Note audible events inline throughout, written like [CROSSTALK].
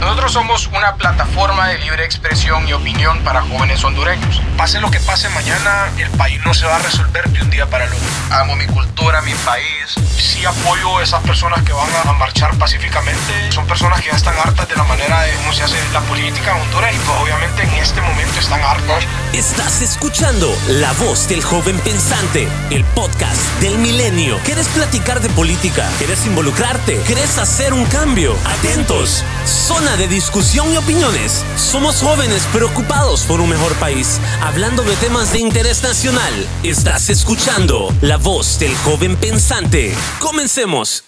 Nosotros somos una plataforma de libre expresión y opinión para jóvenes hondureños. Pase lo que pase mañana, el país no se va a resolver de un día para el otro. Amo mi cultura, mi país. Sí apoyo a esas personas que van a marchar pacíficamente. Son personas que ya están hartas de la manera de cómo se hace la política en Honduras y pues obviamente en este momento están hartas. Estás escuchando La Voz del Joven Pensante, el podcast del milenio. ¿Quieres platicar de política? ¿Quieres involucrarte? ¿Quieres hacer un cambio? Atentos. Zona de discusión y opiniones. Somos jóvenes preocupados por un mejor país, hablando de temas de interés nacional. Estás escuchando La Voz del Joven Pensante. Comencemos.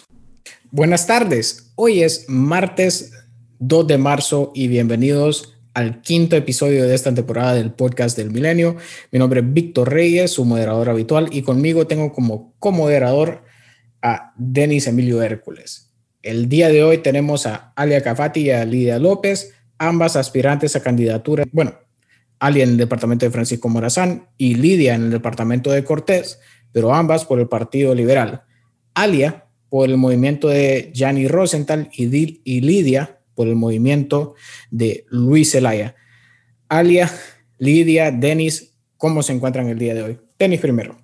Buenas tardes. Hoy es martes 2 de marzo y bienvenidos al quinto episodio de esta temporada del podcast del milenio. Mi nombre es Víctor Reyes, su moderador habitual, y conmigo tengo como comoderador a Denis Emilio Hércules. El día de hoy tenemos a Alia Cafati y a Lidia López, ambas aspirantes a candidatura, bueno, Alia en el departamento de Francisco Morazán y Lidia en el departamento de Cortés, pero ambas por el Partido Liberal. Alia por el movimiento de Gianni Rosenthal y, Lidia por el movimiento de Luis Zelaya. Alia, Lidia, Denis, ¿cómo se encuentran el día de hoy? Denis primero.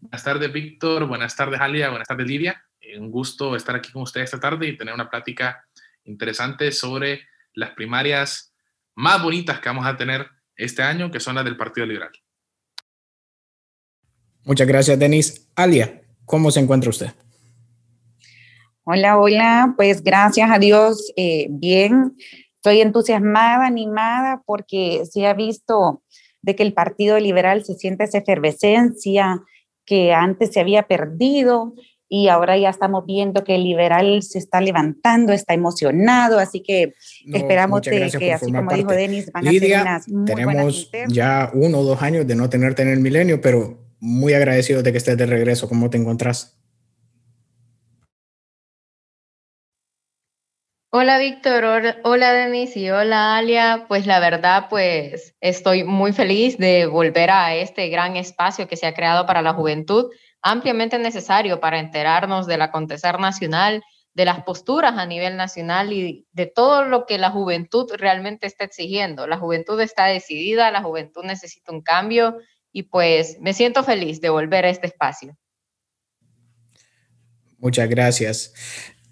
Buenas tardes, Víctor. Buenas tardes, Alia. Buenas tardes, Lidia. Un gusto estar aquí con ustedes esta tarde y tener una plática interesante sobre las primarias más bonitas que vamos a tener este año, que son las del Partido Liberal. Muchas gracias, Denis. Alia, ¿cómo se encuentra usted? Hola, hola, pues gracias a Dios, eh, bien. Estoy entusiasmada, animada, porque se ha visto de que el Partido Liberal se siente esa efervescencia que antes se había perdido y ahora ya estamos viendo que el liberal se está levantando, está emocionado, así que esperamos que, así como dijo Denis, van a ser unas muy tenemos ya uno o dos años de no tenerte en el milenio, pero muy agradecido de que estés de regreso. ¿Cómo te encontrás? Hola Víctor, hola Denise y hola Alia. Pues la verdad, pues estoy muy feliz de volver a este gran espacio que se ha creado para la juventud, ampliamente necesario para enterarnos del acontecer nacional, de las posturas a nivel nacional y de todo lo que la juventud realmente está exigiendo. La juventud está decidida, la juventud necesita un cambio y pues me siento feliz de volver a este espacio. Muchas gracias.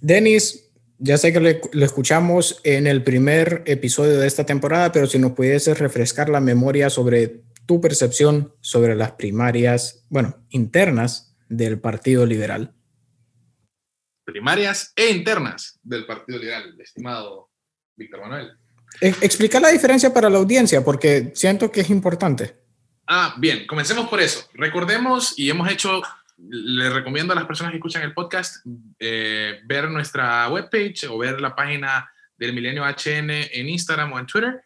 Denis, ya sé que lo escuchamos en el primer episodio de esta temporada, pero si nos pudieses refrescar la memoria sobre tu percepción sobre las primarias, bueno, internas del Partido Liberal. Primarias e internas del Partido Liberal, estimado Víctor Manuel. E, explica la diferencia para la audiencia, porque siento que es importante. Ah, bien, comencemos por eso. Recordemos y hemos hecho les recomiendo a las personas que escuchan el podcast eh, ver nuestra webpage o ver la página del Milenio HN en Instagram o en Twitter.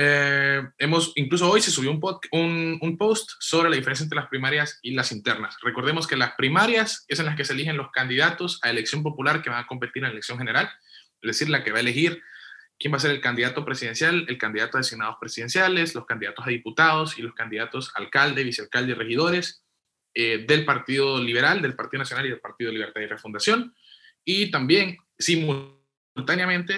Eh, hemos, incluso hoy se subió un, post sobre la diferencia entre las primarias y las internas. Recordemos que las primarias es en las que se eligen los candidatos a elección popular que van a competir en la elección general, es decir, la que va a elegir quién va a ser el candidato presidencial, el candidato a designados presidenciales, los candidatos a diputados y los candidatos a alcalde, vicealcalde y regidores eh, del Partido Liberal, del Partido Nacional y del Partido Libertad y Refundación. Y también, simultáneamente,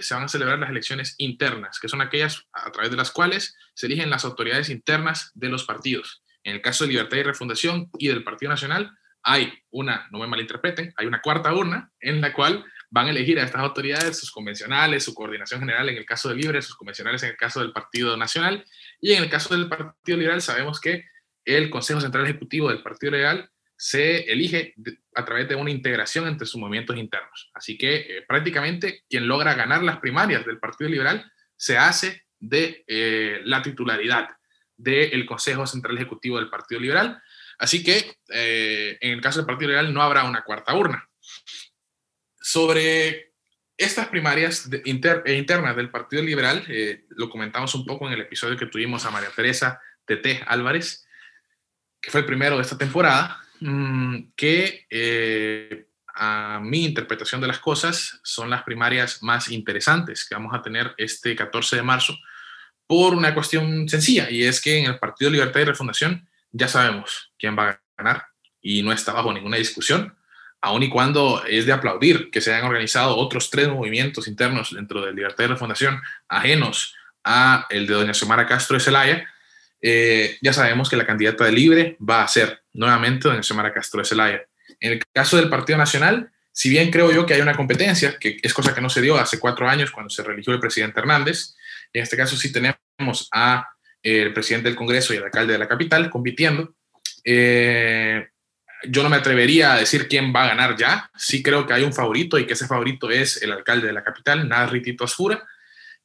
se van a celebrar las elecciones internas, que son aquellas a través de las cuales se eligen las autoridades internas de los partidos. En el caso de Libertad y Refundación y del Partido Nacional, hay una, no me malinterpreten, hay una cuarta urna en la cual van a elegir a estas autoridades, sus convencionales, su coordinación general en el caso de Libre, sus convencionales en el caso del Partido Nacional, y en el caso del Partido Liberal sabemos que el Consejo Central Ejecutivo del Partido Legal se elige a través de una integración entre sus movimientos internos. Así que eh, prácticamente quien logra ganar las primarias del Partido Liberal se hace de eh, la titularidad del Consejo Central Ejecutivo del Partido Liberal. Así que eh, en el caso del Partido Liberal no habrá una cuarta urna. Sobre estas primarias internas del Partido Liberal, lo comentamos un poco en el episodio que tuvimos a María Teresa Tete Álvarez, que fue el primero de esta temporada, que eh, a mi interpretación de las cosas son las primarias más interesantes que vamos a tener este 14 de marzo por una cuestión sencilla y es que en el Partido Libertad y Refundación ya sabemos quién va a ganar y no está bajo ninguna discusión. aun y cuando es de aplaudir que se hayan organizado otros tres movimientos internos dentro del Libertad de la Fundación, ajenos a el de doña Xiomara Castro de Celaya, eh, ya sabemos que la candidata de Libre va a ser nuevamente doña Xiomara Castro de Celaya. En el caso del Partido Nacional, si bien creo yo que hay una competencia, que es cosa que no se dio hace cuatro años cuando se religió el presidente Hernández, en este caso sí tenemos a eh, el presidente del Congreso y el alcalde de la capital compitiendo. Eh, yo no me atrevería a decir quién va a ganar ya. Sí creo que hay un favorito y que ese favorito es el alcalde de la capital, Ritito Asfura.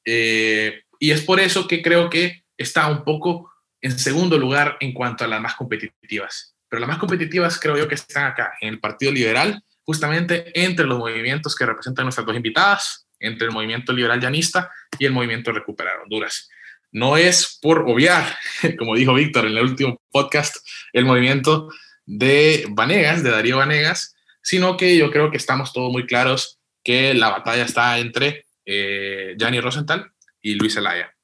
Eh, y es por eso que creo que está un poco en segundo lugar en cuanto a las más competitivas. Pero las más competitivas creo yo que están acá, en el Partido Liberal, justamente entre los movimientos que representan nuestras dos invitadas, entre el movimiento liberal llanista y el movimiento Recuperar Honduras. No es por obviar, [LAUGHS] como dijo Víctor en el último podcast, el movimiento de Vanegas, de Darío Vanegas, sino que yo creo que estamos todos muy claros que la batalla está entre eh, Gianni Rosenthal y Luis Zelaya.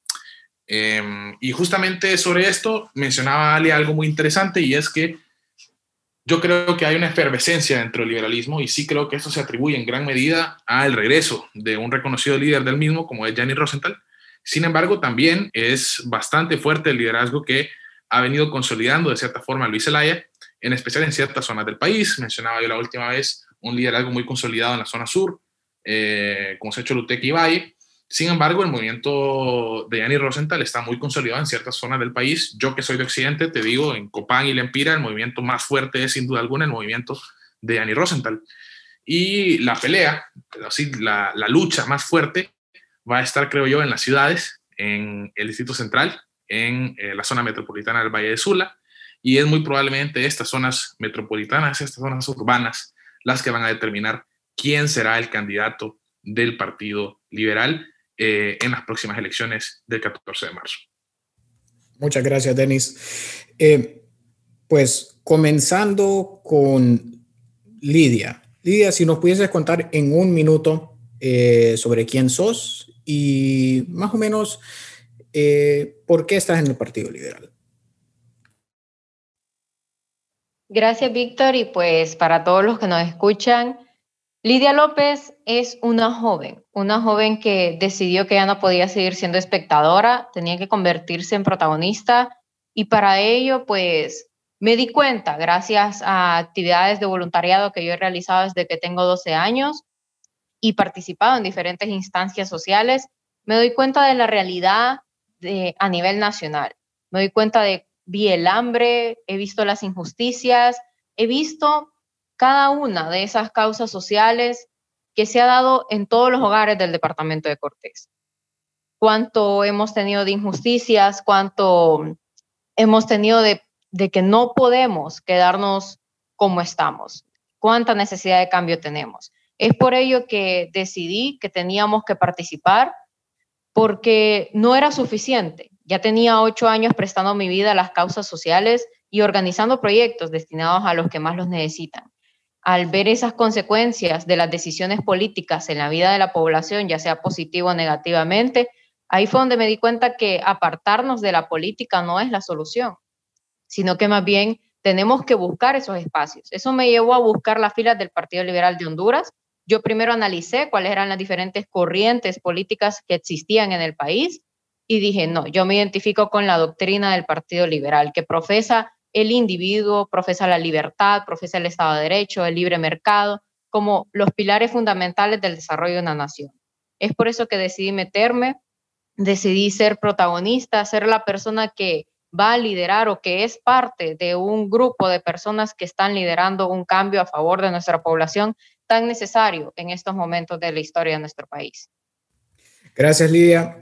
Em, y justamente sobre esto mencionaba Ali algo muy interesante y es que yo creo que hay una efervescencia dentro del liberalismo y sí creo que eso se atribuye en gran medida al regreso de un reconocido líder del mismo como es Gianni Rosenthal. Sin embargo, también es bastante fuerte el liderazgo que ha venido consolidando de cierta forma Luis Zelaya, en especial en ciertas zonas del país. Mencionaba yo la última vez un liderazgo muy consolidado en la zona sur, eh, como se ha hecho Lutec y Valle, sin embargo, el movimiento de Yanni Rosenthal está muy consolidado en ciertas zonas del país. Yo que soy de Occidente, te digo, en Copán y Lempira, el movimiento más fuerte es sin duda alguna el movimiento de Yanni Rosenthal. Y la pelea, así, la, lucha más fuerte va a estar, creo yo, en las ciudades, en el Distrito Central, en eh, la zona metropolitana del Valle de Sula, y es muy probablemente estas zonas metropolitanas, estas zonas urbanas, las que van a determinar quién será el candidato del Partido Liberal eh, en las próximas elecciones del 14 de marzo. Muchas gracias, Denis. Eh, pues comenzando con Lidia. Lidia, si nos pudieses contar en un minuto eh, sobre quién sos y más o menos por qué estás en el Partido Liberal. Gracias, Víctor, y pues para todos los que nos escuchan, Lidia López es una joven, una joven que decidió que ya no podía seguir siendo espectadora, tenía que convertirse en protagonista y para ello pues me di cuenta, gracias a actividades de voluntariado que yo he realizado desde que tengo 12 años y participado en diferentes instancias sociales, me doy cuenta de la realidad de, a nivel nacional. Me doy cuenta de, vi el hambre, he visto las injusticias, he visto cada una de esas causas sociales que se ha dado en todos los hogares del departamento de Cortés. Cuánto hemos tenido de injusticias, cuánto hemos tenido de, de que no podemos quedarnos como estamos, cuánta necesidad de cambio tenemos. Es por ello que decidí que teníamos que participar porque no era suficiente. Ya tenía ocho años prestando mi vida a las causas sociales y organizando proyectos destinados a los que más los necesitan al ver esas consecuencias de las decisiones políticas en la vida de la población, ya sea positivo o negativamente, ahí fue donde me di cuenta que apartarnos de la política no es la solución, sino que más bien tenemos que buscar esos espacios. Eso me llevó a buscar las filas del Partido Liberal de Honduras. Yo primero analicé cuáles eran las diferentes corrientes políticas que existían en el país y dije, no, yo me identifico con la doctrina del Partido Liberal, que profesa el individuo, profesa la libertad, profesa el Estado de Derecho, el libre mercado, como los pilares fundamentales del desarrollo de una nación. Es por eso que decidí meterme, decidí ser protagonista, ser la persona que va a liderar o que es parte de un grupo de personas que están liderando un cambio a favor de nuestra población tan necesario en estos momentos de la historia de nuestro país. Gracias, Lidia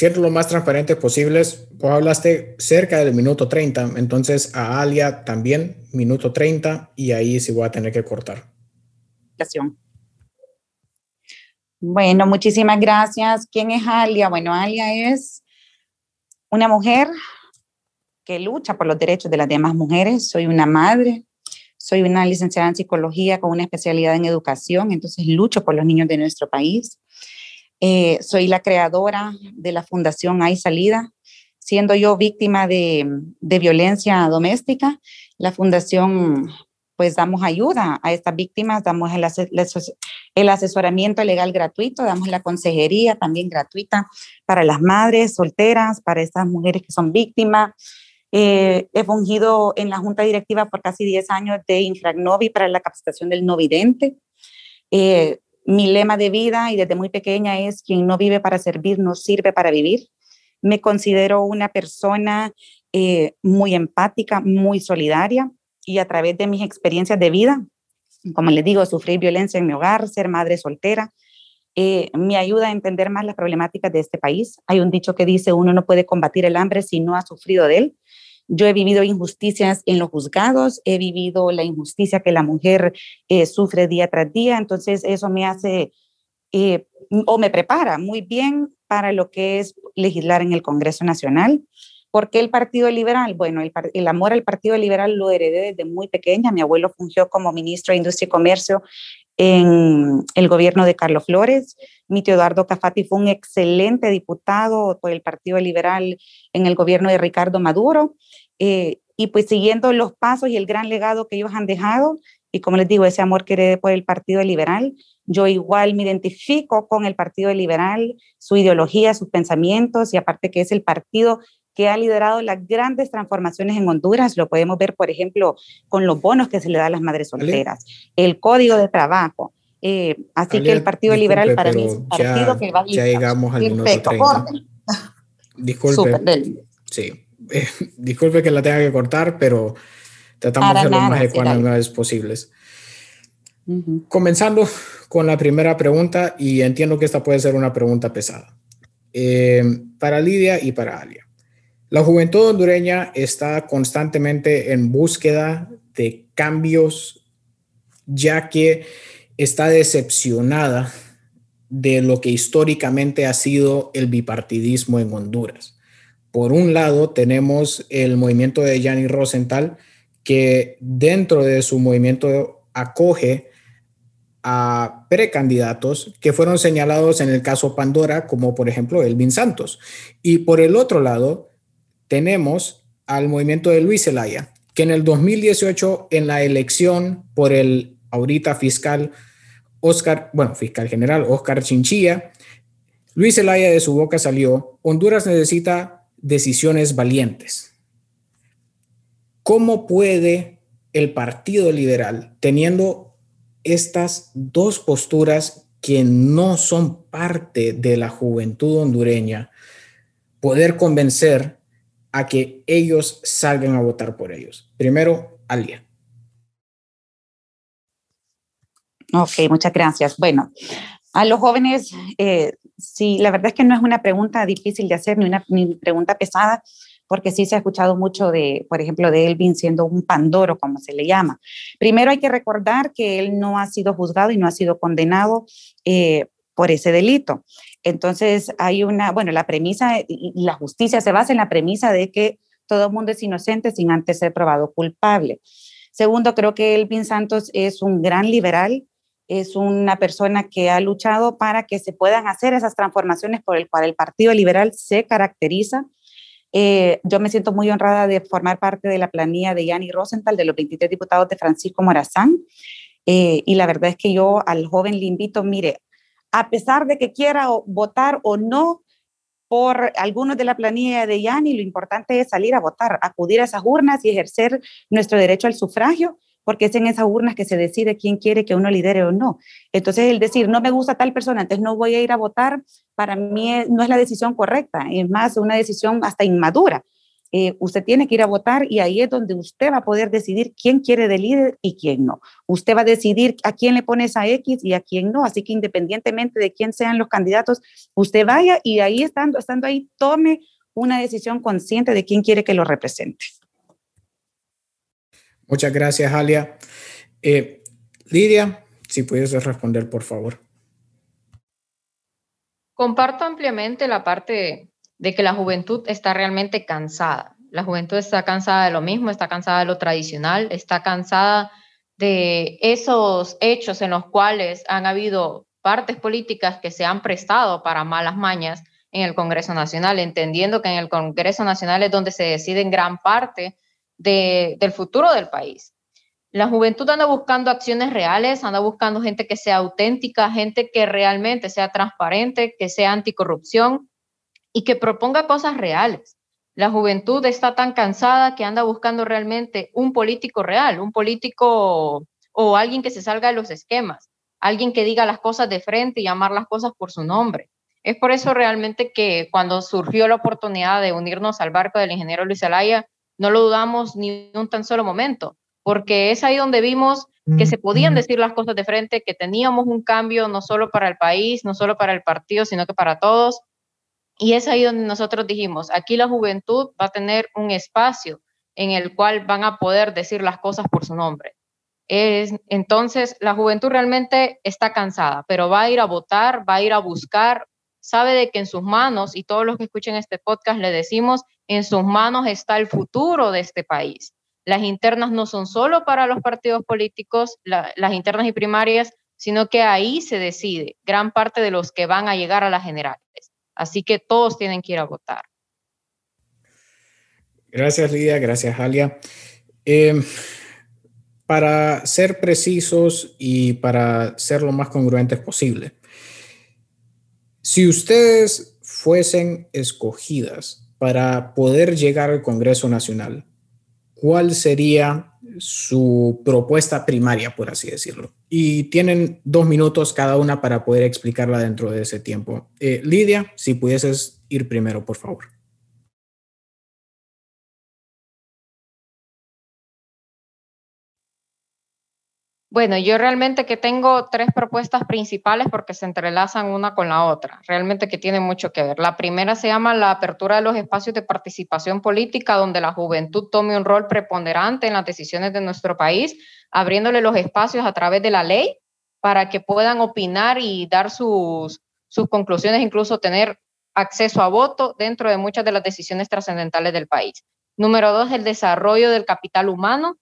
siendo lo más transparentes posibles. Vos hablaste cerca del minuto 30, entonces a Alia también minuto 30 y ahí sí voy a tener que cortar. Bueno, muchísimas gracias. ¿Quién es Alia? Bueno, Alia es una mujer que lucha por los derechos de las demás mujeres. Soy una madre, soy una licenciada en psicología con una especialidad en educación, entonces lucho por los niños de nuestro país. Eh, soy la creadora de la Fundación Hay Salida, siendo yo víctima de, violencia doméstica. La fundación pues damos ayuda a estas víctimas, damos el, el, asesoramiento legal gratuito, damos la consejería también gratuita para las madres solteras, para estas mujeres que son víctimas. Eh, he fungido en la junta directiva por casi 10 años de Infragnovi para la capacitación del no vidente. Eh, mi lema de vida y desde muy pequeña es quien no vive para servir no sirve para vivir. Me considero una persona eh, muy empática, muy solidaria y a través de mis experiencias de vida, como les digo, sufrir violencia en mi hogar, ser madre soltera, eh, me ayuda a entender más las problemáticas de este país. Hay un dicho que dice, uno no puede combatir el hambre si no ha sufrido de él. Yo he vivido injusticias en los juzgados, he vivido la injusticia que la mujer eh, sufre día tras día, entonces eso me hace eh, o me prepara muy bien para lo que es legislar en el Congreso Nacional. ¿Por qué el Partido Liberal? Bueno, el, amor al Partido Liberal lo heredé desde muy pequeña. Mi abuelo fungió como ministro de Industria y Comercio en el gobierno de Carlos Flores. Mi tío Eduardo Cafati fue un excelente diputado por el Partido Liberal en el gobierno de Ricardo Maduro. Eh, y pues siguiendo los pasos y el gran legado que ellos han dejado, y como les digo, ese amor que heredé por el Partido Liberal, yo igual me identifico con el Partido Liberal, su ideología, sus pensamientos, y aparte que es el partido que ha liderado las grandes transformaciones en Honduras. Lo podemos ver, por ejemplo, con los bonos que se le da a las madres solteras, el código de trabajo. Eh, así que el Partido Liberal para mí es un partido que va a Ya llegamos al minuto 30. Disculpe. sí, [LAUGHS] disculpe que la tenga que cortar, pero tratamos de ser lo más ecuánimes posibles. Comenzando con la primera pregunta, y entiendo que esta puede ser una pregunta pesada. Eh, para Lidia y para Alia. La juventud hondureña está constantemente en búsqueda de cambios, ya que está decepcionada de lo que históricamente ha sido el bipartidismo en Honduras. Por un lado, tenemos el movimiento de Gianni Rosenthal, que dentro de su movimiento acoge a precandidatos que fueron señalados en el caso Pandora, como por ejemplo Elvin Santos. Y por el otro lado, tenemos al movimiento de Luis Zelaya, que en el 2018, en la elección por el ahorita fiscal Oscar, bueno, fiscal general Oscar Chinchilla, Luis Zelaya de su boca salió, Honduras necesita decisiones valientes. ¿Cómo puede el Partido Liberal, teniendo estas dos posturas que no son parte de la juventud hondureña, poder convencer a que ellos salgan a votar por ellos. Primero, Alia. Ok, muchas gracias. Bueno, a los jóvenes, eh, sí, la verdad es que no es una pregunta difícil de hacer ni una pregunta pesada, porque sí se ha escuchado mucho de, por ejemplo, de Elvin siendo un pandoro, como se le llama. Primero hay que recordar que él no ha sido juzgado y no ha sido condenado eh, por ese delito. Entonces hay una, bueno, la premisa y la justicia se basa en la premisa de que todo el mundo es inocente sin antes ser probado culpable. Segundo, creo que Elvin Santos es un gran liberal, es una persona que ha luchado para que se puedan hacer esas transformaciones por el cual el Partido Liberal se caracteriza. Eh, yo me siento muy honrada de formar parte de la planilla de Yanni Rosenthal, de los 23 diputados de Francisco Morazán. Eh, y la verdad es que yo al joven le invito, mire, a pesar de que quiera votar o no por algunos de la planilla de Yanni, lo importante es salir a votar, acudir a esas urnas y ejercer nuestro derecho al sufragio, porque es en esas urnas que se decide quién quiere que uno lidere o no. Entonces, el decir, no me gusta tal persona, entonces no voy a ir a votar, para mí no es la decisión correcta, es más una decisión hasta inmadura. Eh, usted tiene que ir a votar y ahí es donde usted va a poder decidir quién quiere de líder y quién no. Usted va a decidir a quién le pone esa X y a quién no. Así que independientemente de quién sean los candidatos, usted vaya y ahí estando, estando ahí, tome una decisión consciente de quién quiere que lo represente. Muchas gracias, Alia. Eh, Lidia, si puedes responder, por favor. Comparto ampliamente la parte de que la juventud está realmente cansada. La juventud está cansada de lo mismo, está cansada de lo tradicional, está cansada de esos hechos en los cuales han habido partes políticas que se han prestado para malas mañas en el Congreso Nacional, entendiendo que en el Congreso Nacional es donde se decide en gran parte del futuro del país. La juventud anda buscando acciones reales, anda buscando gente que sea auténtica, gente que realmente sea transparente, que sea anticorrupción y que proponga cosas reales. La juventud está tan cansada que anda buscando realmente un político real, un político o alguien que se salga de los esquemas, alguien que diga las cosas de frente y llamar las cosas por su nombre. Es por eso realmente que cuando surgió la oportunidad de unirnos al barco del ingeniero Luis Alaya, no lo dudamos ni un tan solo momento porque es ahí donde vimos que se podían decir las cosas de frente, que teníamos un cambio no solo para el país, no solo para el partido, sino que para todos. Y es ahí donde nosotros dijimos, aquí la juventud va a tener un espacio en el cual van a poder decir las cosas por su nombre. Es, entonces, la juventud realmente está cansada, pero va a ir a votar, va a ir a buscar, sabe de que en sus manos, y todos los que escuchen este podcast le decimos, en sus manos está el futuro de este país. Las internas no son solo para los partidos políticos, las internas y primarias, sino que ahí se decide gran parte de los que van a llegar a las generales. Así que todos tienen que ir a votar. Gracias, Lidia. Gracias, Alia. Em, para ser precisos y para ser lo más congruentes posible, si ustedes fuesen escogidas para poder llegar al Congreso Nacional, cuál sería su propuesta primaria, por así decirlo. Y tienen dos minutos cada una para poder explicarla dentro de ese tiempo. Eh, Lidia, si pudieses ir primero, por favor. Bueno, yo realmente que tengo tres propuestas principales porque se entrelazan una con la otra, realmente que tienen mucho que ver. La primera se llama la apertura de los espacios de participación política donde la juventud tome un rol preponderante en las decisiones de nuestro país, abriéndole los espacios a través de la ley para que puedan opinar y dar sus, sus conclusiones, incluso tener acceso a voto dentro de muchas de las decisiones trascendentales del país. Número dos, el desarrollo del capital humano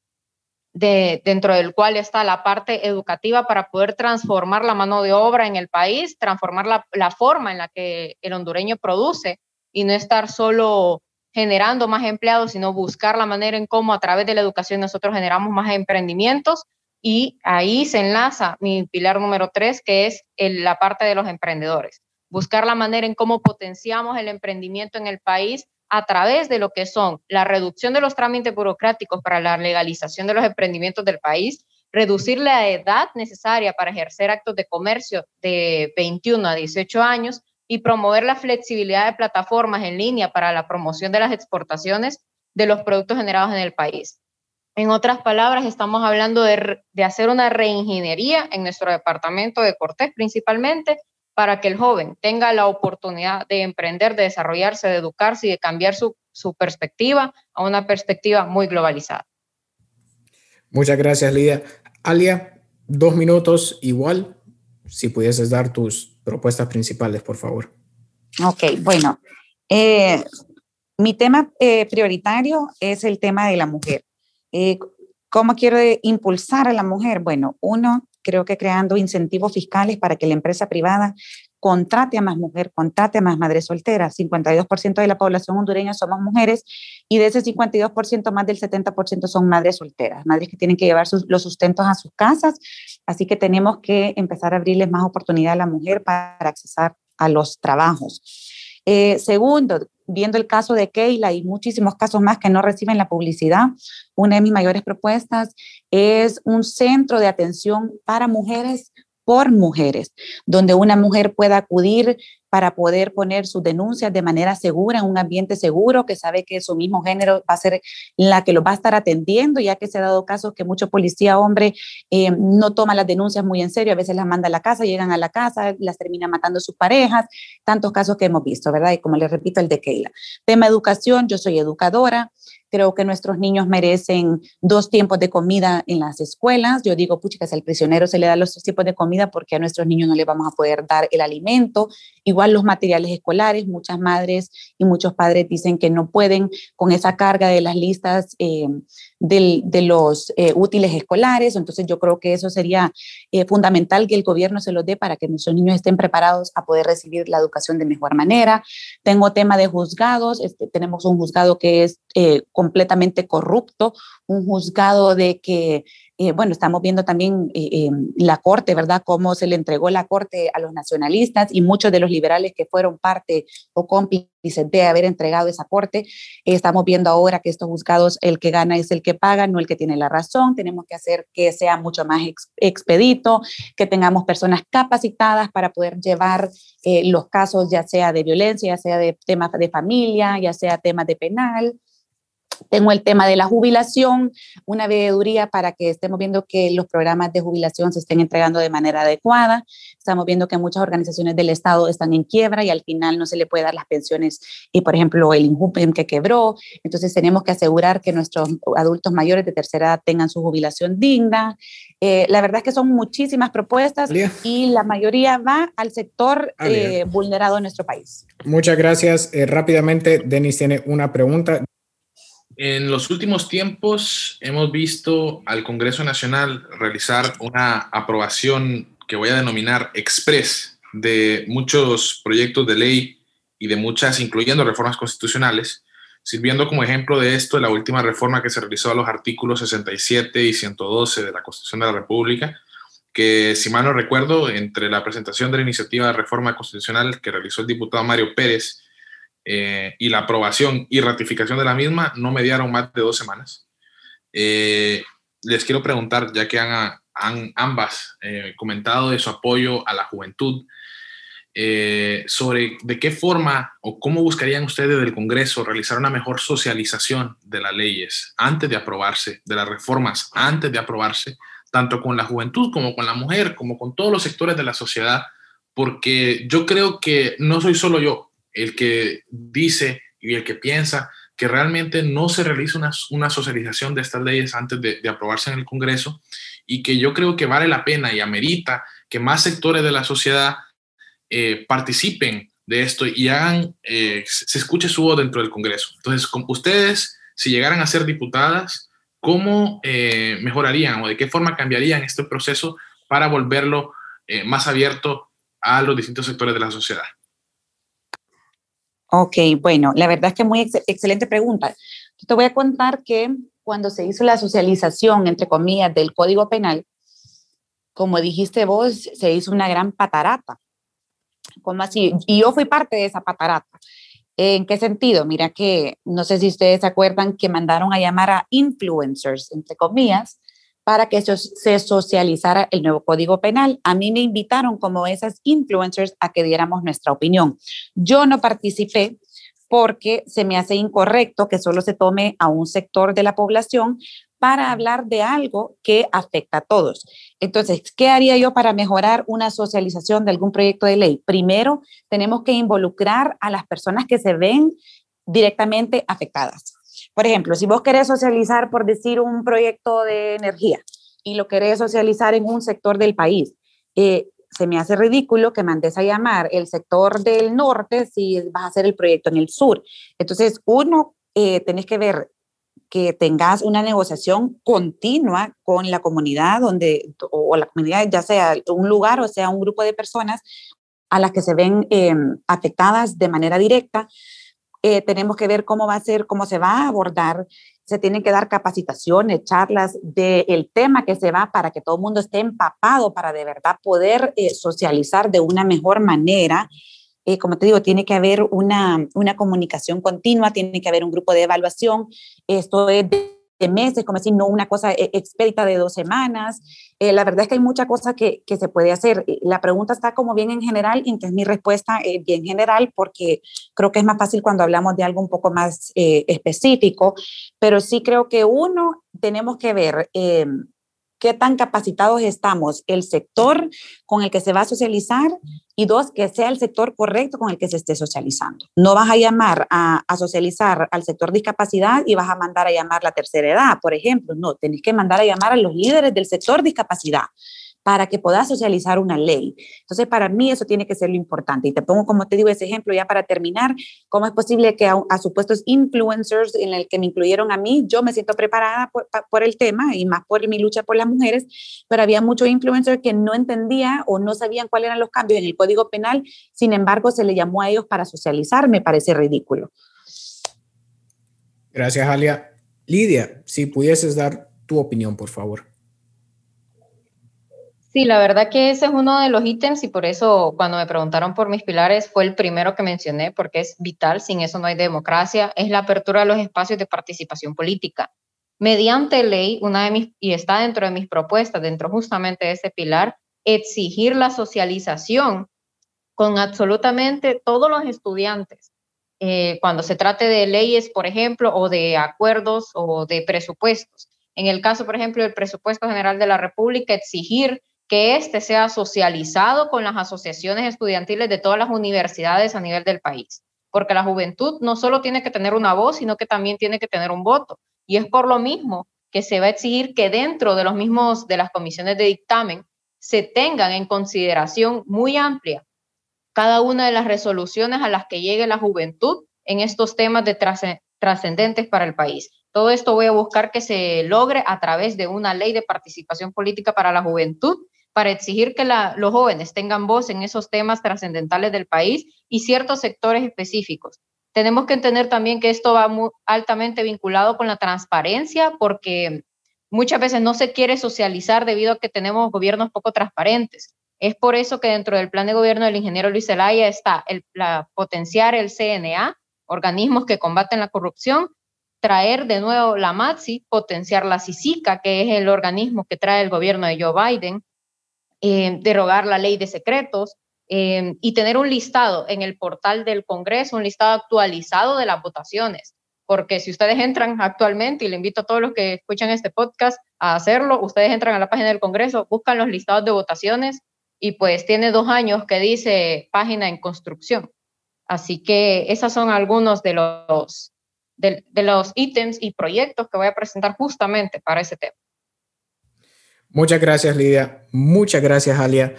dentro del cual está la parte educativa para poder transformar la mano de obra en el país, transformar la, forma en la que el hondureño produce y no estar solo generando más empleados, sino buscar la manera en cómo a través de la educación nosotros generamos más emprendimientos y ahí se enlaza mi pilar número tres, que es la parte de los emprendedores. Buscar la manera en cómo potenciamos el emprendimiento en el país a través de lo que son la reducción de los trámites burocráticos para la legalización de los emprendimientos del país, reducir la edad necesaria para ejercer actos de comercio de 21 a 18 años y promover la flexibilidad de plataformas en línea para la promoción de las exportaciones de los productos generados en el país. En otras palabras, estamos hablando de, hacer una reingeniería en nuestro departamento de Cortés principalmente para que el joven tenga la oportunidad de emprender, de desarrollarse, de educarse y de cambiar su, perspectiva a una perspectiva muy globalizada. Muchas gracias, Lidia. Alia, dos minutos igual, si pudieses dar tus propuestas principales, por favor. Ok, bueno, eh, mi tema eh, prioritario es el tema de la mujer. Eh, ¿Cómo quiero impulsar a la mujer? Bueno, uno, creo que creando incentivos fiscales para que la empresa privada contrate a más mujeres, contrate a más madres solteras. 52% de la población hondureña somos mujeres y de ese 52% más del 70% son madres solteras, madres que tienen que llevar los sustentos a sus casas. Así que tenemos que empezar a abrirles más oportunidad a la mujer para accesar a los trabajos. Eh, segundo, viendo el caso de Keila y muchísimos casos más que no reciben la publicidad, una de mis mayores propuestas es un centro de atención para mujeres por mujeres, donde una mujer pueda acudir para poder poner sus denuncias de manera segura, en un ambiente seguro, que sabe que su mismo género va a ser la que lo va a estar atendiendo, ya que se ha dado casos que mucho policía hombre eh, no toma las denuncias muy en serio, a veces las manda a la casa, llegan a la casa, las termina matando sus parejas, tantos casos que hemos visto, ¿verdad? Y como les repito, el de Keila. Tema educación, yo soy educadora, Creo que nuestros niños merecen dos tiempos de comida en las escuelas. Yo digo, pucha, que al prisionero se le da los dos tiempos de comida porque a nuestros niños no le vamos a poder dar el alimento. Igual los materiales escolares, muchas madres y muchos padres dicen que no pueden con esa carga de las listas eh, de los eh, útiles escolares. Entonces yo creo que eso sería eh, fundamental que el gobierno se los dé para que nuestros niños estén preparados a poder recibir la educación de mejor manera. Tengo tema de juzgados. Este, tenemos un juzgado que es completamente corrupto, un juzgado de que eh, bueno, estamos viendo también eh, eh, la Corte, ¿verdad? Cómo se le entregó la Corte a los nacionalistas y muchos de los liberales que fueron parte o cómplices de haber entregado esa Corte. estamos viendo ahora que estos juzgados, el que gana es el que paga, no el que tiene la razón. Tenemos que hacer que sea mucho más expedito, que tengamos personas capacitadas para poder llevar los casos, ya sea de violencia, ya sea de temas de familia, ya sea temas de penal. Tengo el tema de la jubilación, una veeduría para que estemos viendo que los programas de jubilación se estén entregando de manera adecuada. Estamos viendo que muchas organizaciones del Estado están en quiebra y al final no se le puede dar las pensiones, y por ejemplo el INJUPEM que quebró. Entonces tenemos que asegurar que nuestros adultos mayores de tercera edad tengan su jubilación digna. Eh, la verdad es que son muchísimas propuestas y la mayoría va al sector eh, vulnerado en nuestro país. Muchas gracias. Eh, rápidamente, Denis tiene una pregunta. En los últimos tiempos hemos visto al Congreso Nacional realizar una aprobación que voy a denominar express de muchos proyectos de ley y de muchas, incluyendo reformas constitucionales, sirviendo como ejemplo de esto la última reforma que se realizó a los artículos 67 y 112 de la Constitución de la República, que si mal no recuerdo, entre la presentación de la iniciativa de reforma constitucional que realizó el diputado Mario Pérez eh, y la aprobación y ratificación de la misma no mediaron más de dos semanas. Eh, les quiero preguntar, ya que han, ambas eh, comentado de su apoyo a la juventud, sobre de qué forma o cómo buscarían ustedes del Congreso realizar una mejor socialización de las leyes antes de aprobarse, de las reformas antes de aprobarse, tanto con la juventud como con la mujer, como con todos los sectores de la sociedad, porque yo creo que no soy solo yo, el que dice y el que piensa que realmente no se realiza una, socialización de estas leyes antes de, aprobarse en el Congreso y que yo creo que vale la pena y amerita que más sectores de la sociedad eh, participen de esto y eh, se escuche su voz dentro del Congreso. Entonces, ustedes, si llegaran a ser diputadas, ¿cómo eh, mejorarían o de qué forma cambiarían este proceso para volverlo más abierto a los distintos sectores de la sociedad? Ok, bueno, la verdad es que muy excelente pregunta. te voy a contar que cuando se hizo la socialización, entre comillas, del Código Penal, como dijiste vos, se hizo una gran patarata. ¿Cómo así? Y yo fui parte de esa patarata. ¿En qué sentido? Mira que, no sé si ustedes se acuerdan que mandaron a llamar a influencers, entre comillas, para que se socializara el nuevo código penal. A mí me invitaron como esas influencers a que diéramos nuestra opinión. Yo no participé porque se me hace incorrecto que solo se tome a un sector de la población para hablar de algo que afecta a todos. Entonces, ¿qué haría yo para mejorar una socialización de algún proyecto de ley? Primero, tenemos que involucrar a las personas que se ven directamente afectadas. Por ejemplo, si vos querés socializar, por decir, un proyecto de energía y lo querés socializar en un sector del país, eh, se me hace ridículo que mandes a llamar el sector del norte si vas a hacer el proyecto en el sur. Entonces, uno, eh, tenés que ver que tengas una negociación continua con la comunidad donde, o, la comunidad, ya sea un lugar o sea un grupo de personas a las que se ven em, afectadas de manera directa eh, tenemos que ver cómo va a ser, cómo se va a abordar. Se tienen que dar capacitaciones, charlas del tema que se va para que todo el mundo esté empapado para de verdad poder eh, socializar de una mejor manera. Eh, como te digo, tiene que haber una, una comunicación continua, tiene que haber un grupo de evaluación. Esto es de meses, como decir, no una cosa eh, expedita de dos semanas. Eh, la verdad es que hay mucha cosa que, que, se puede hacer. La pregunta está como bien en general y entonces mi respuesta es bien general porque creo que es más fácil cuando hablamos de algo un poco más eh, específico, pero sí creo que uno, tenemos que ver qué tan capacitados estamos, el sector con el que se va a socializar y dos, que sea el sector correcto con el que se esté socializando. No vas a llamar a, socializar al sector discapacidad y vas a mandar a llamar la tercera edad, por ejemplo. No, tenés que mandar a llamar a los líderes del sector discapacidad para que puedas socializar una ley. Entonces, para mí eso tiene que ser lo importante. Y te pongo, como te digo, ese ejemplo ya para terminar, cómo es posible que a, supuestos influencers en el que me incluyeron a mí, yo me siento preparada por, el tema y más por mi lucha por las mujeres, pero había muchos influencers que no entendían o no sabían cuáles eran los cambios en el Código Penal, sin embargo, se le llamó a ellos para socializar, me parece ridículo. Gracias, Alia. Lidia, si pudieses dar tu opinión, por favor. Sí, la verdad que ese es uno de los ítems y por eso cuando me preguntaron por mis pilares fue el primero que mencioné porque es vital, sin eso no hay democracia, es la apertura de los espacios de participación política. Mediante ley, una de mis, y está dentro de mis propuestas, dentro justamente de ese pilar, exigir la socialización con absolutamente todos los estudiantes. Eh, cuando se trate de leyes, por ejemplo, o de acuerdos o de presupuestos. En el caso, por ejemplo, del presupuesto general de la República, exigir que éste sea socializado con las asociaciones estudiantiles de todas las universidades a nivel del país. Porque la juventud no solo tiene que tener una voz, sino que también tiene que tener un voto. Y es por lo mismo que se va a exigir que dentro de los mismos de las comisiones de dictamen se tengan en consideración muy amplia cada una de las resoluciones a las que llegue la juventud en estos temas de trascendentes para el país. Todo esto voy a buscar que se logre a través de una ley de participación política para la juventud para exigir que los jóvenes tengan voz en esos temas trascendentales del país y ciertos sectores específicos. Tenemos que entender también que esto va muy altamente vinculado con la transparencia porque muchas veces no se quiere socializar debido a que tenemos gobiernos poco transparentes. Es por eso que dentro del plan de gobierno del ingeniero Luis Zelaya está el, la, potenciar el CNA, organismos que combaten la corrupción, traer de nuevo la MATSI, potenciar la CICICA, que es el organismo que trae el gobierno de Joe Biden, eh, derogar la ley de secretos eh, y tener un listado en el portal del Congreso, un listado actualizado de las votaciones. Porque si ustedes entran actualmente, y le invito a todos los que escuchan este podcast a hacerlo, ustedes entran a la página del Congreso, buscan los listados de votaciones y pues tiene dos años que dice página en construcción. Así que esos son algunos de los, de, los ítems y proyectos que voy a presentar justamente para ese tema. Muchas gracias, Lidia. Muchas gracias, Alia.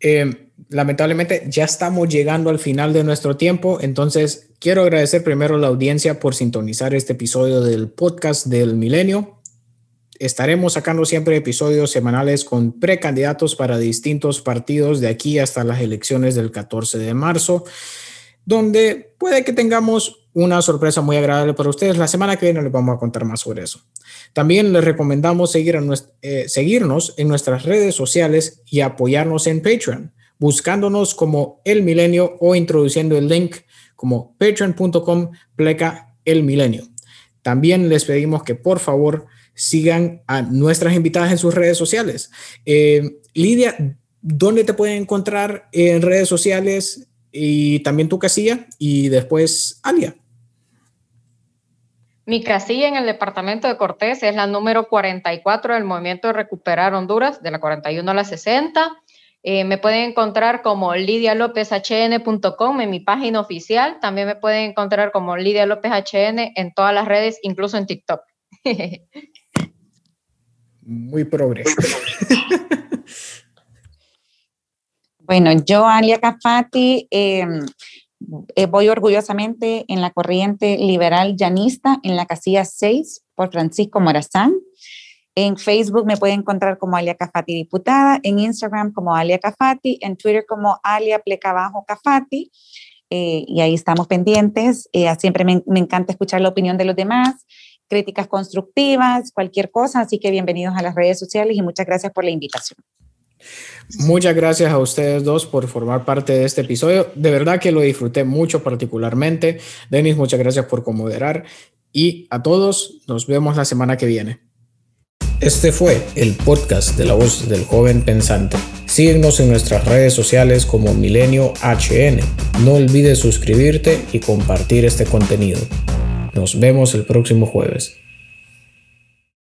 Eh, lamentablemente ya estamos llegando al final de nuestro tiempo, entonces quiero agradecer primero a la audiencia por sintonizar este episodio del podcast del milenio. Estaremos sacando siempre episodios semanales con precandidatos para distintos partidos de aquí hasta las elecciones del 14 de marzo, donde puede que tengamos una sorpresa muy agradable para ustedes. La semana que viene les vamos a contar más sobre eso. También les recomendamos seguir eh, seguirnos en nuestras redes sociales y apoyarnos en Patreon, buscándonos como El Milenio o introduciendo el link como patreon.com pleca El Milenio. También les pedimos que por favor sigan a nuestras invitadas en sus redes sociales. Eh, Lidia, ¿dónde te pueden encontrar en redes sociales y también tu casilla? Y después, Alia. Mi casilla en el departamento de Cortés es la número 44 del Movimiento de Recuperar Honduras, de la 41 a la 60. Eh, me pueden encontrar como lidialopezhn.com en mi página oficial. También me pueden encontrar como Lidia López HN en todas las redes, incluso en TikTok. [LAUGHS] Muy progreso. [LAUGHS] bueno, yo, Alia Cafati, em, eh, voy orgullosamente en la corriente liberal llanista en la casilla 6 por Francisco Morazán. En Facebook me pueden encontrar como Alia Cafati Diputada, en Instagram como Alia Cafati, en Twitter como Alia Plecabajo Cafati. Eh, y ahí estamos pendientes. Eh, siempre me, me, encanta escuchar la opinión de los demás críticas constructivas, cualquier cosa. Así que bienvenidos a las redes sociales y muchas gracias por la invitación. Muchas gracias a ustedes dos por formar parte de este episodio. De verdad que lo disfruté mucho particularmente. Denis, muchas gracias por comoderar. Y a todos, nos vemos la semana que viene. Este fue el podcast de la voz del joven pensante. Síguenos en nuestras redes sociales como Milenio HN. No olvides suscribirte y compartir este contenido. Nos vemos el próximo jueves.